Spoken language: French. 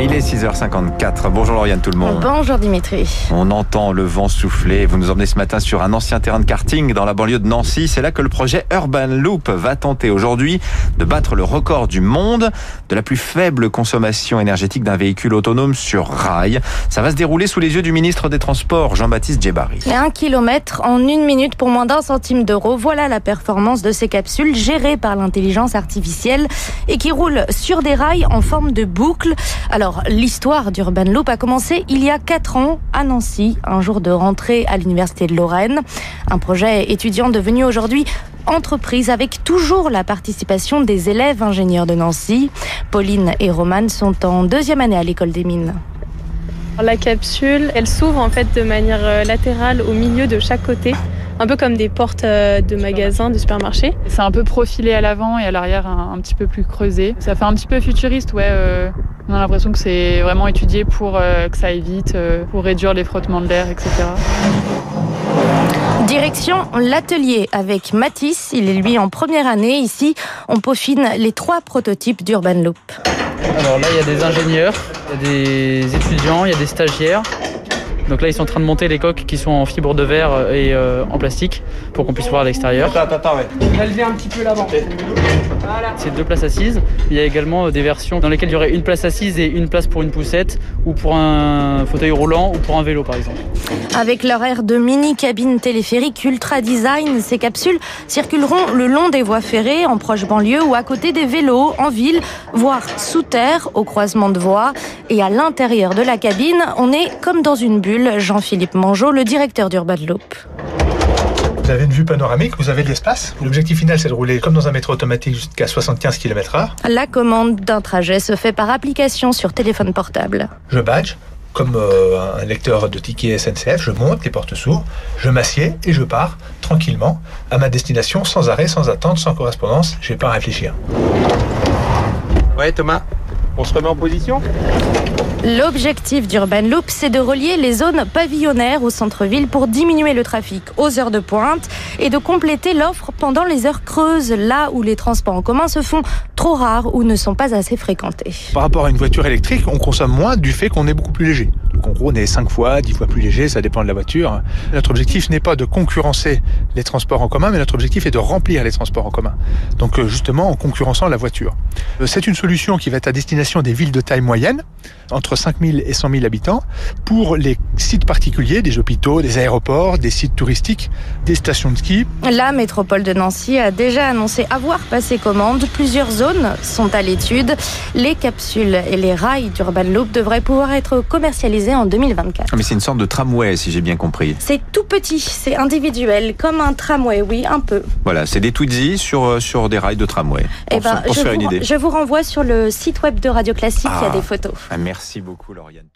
Il est 6h54. Bonjour Lauriane tout le monde. Bonjour Dimitri. On entend le vent souffler. Vous nous emmenez ce matin sur un ancien terrain de karting dans la banlieue de Nancy. C'est là que le projet Urban Loop va tenter aujourd'hui de battre le record du monde de la plus faible consommation énergétique d'un véhicule autonome sur rail. Ça va se dérouler sous les yeux du ministre des Transports, Jean-Baptiste Djebari. Un kilomètre en une minute pour moins d'un centime d'euro. Voilà la performance de ces capsules gérées par l'intelligence artificielle et qui roulent sur des rails en forme de boucle. Alors, l'histoire d'Urban Loop a commencé il y a 4 ans à Nancy, un jour de rentrée à l'Université de Lorraine. Un projet étudiant devenu aujourd'hui entreprise avec toujours la participation des élèves ingénieurs de Nancy. Pauline et Romane sont en deuxième année à l'école des mines. La capsule, elle s'ouvre en fait de manière euh, latérale au milieu de chaque côté un peu comme des portes euh, de magasins, de supermarchés. C'est un peu profilé à l'avant et à l'arrière un, petit peu plus creusé. Ça fait un petit peu futuriste, ouais. Euh, on a l'impression que c'est vraiment étudié pour euh, que ça aille vite, pour réduire les frottements de l'air, etc. Direction l'atelier avec Matisse. Il est lui en première année. Ici, on peaufine les trois prototypes d'Urban Loop. Alors là, il y a des ingénieurs, il y a des étudiants, il y a des stagiaires. Donc là, ils sont en train de monter les coques qui sont en fibre de verre et euh, en plastique pour qu'on puisse voir à l'extérieur. Attends, attends, ouais. un petit peu l'avant. C'est deux places assises. Il y a également euh, des versions dans lesquelles il y aurait une place assise et une place pour une poussette ou pour un fauteuil roulant ou pour un vélo par exemple. Avec leur air de mini cabine téléphérique ultra design, ces capsules circuleront le long des voies ferrées en proche banlieue ou à côté des vélos en ville, voire sous terre au croisement de voies. Et à l'intérieur de la cabine, on est comme dans une bulle. Jean-Philippe Mangeot, le directeur d'Urban Loop. Vous avez une vue panoramique, vous avez de l'espace. L'objectif final, c'est de rouler comme dans un métro automatique jusqu'à 75 km/h. La commande d'un trajet se fait par application sur téléphone portable. Je badge, comme euh, un lecteur de tickets SNCF, je monte, les portes s'ouvrent, je m'assieds et je pars tranquillement à ma destination sans arrêt, sans attente, sans correspondance. Je n'ai pas à réfléchir. Ouais, Thomas, on se remet en position L'objectif d'Urban Loop, c'est de relier les zones pavillonnaires au centre-ville pour diminuer le trafic aux heures de pointe et de compléter l'offre pendant les heures creuses, là où les transports en commun se font trop rares ou ne sont pas assez fréquentés. Par rapport à une voiture électrique, on consomme moins du fait qu'on est beaucoup plus léger. Donc en gros, on est 5 fois, 10 fois plus léger, ça dépend de la voiture. Notre objectif n'est pas de concurrencer les transports en commun, mais notre objectif est de remplir les transports en commun. Donc euh, justement en concurrençant la voiture. Euh, c'est une solution qui va être à destination des villes de taille moyenne, entre 5 000 et 100 000 habitants pour les sites particuliers, des hôpitaux, des aéroports, des sites touristiques, des stations de ski. La métropole de Nancy a déjà annoncé avoir passé commande. Plusieurs zones sont à l'étude. Les capsules et les rails d'Urban Loop devraient pouvoir être commercialisés en 2024. Ah, mais c'est une sorte de tramway, si j'ai bien compris. C'est tout petit, c'est individuel, comme un tramway, oui, un peu. Voilà, c'est des Twizy sur, euh, sur des rails de tramway. Eh ben, je, vous, je vous renvoie sur le site web de Radio Classique, il y a Ah. des photos. Ah, merci beaucoup, Lauriane.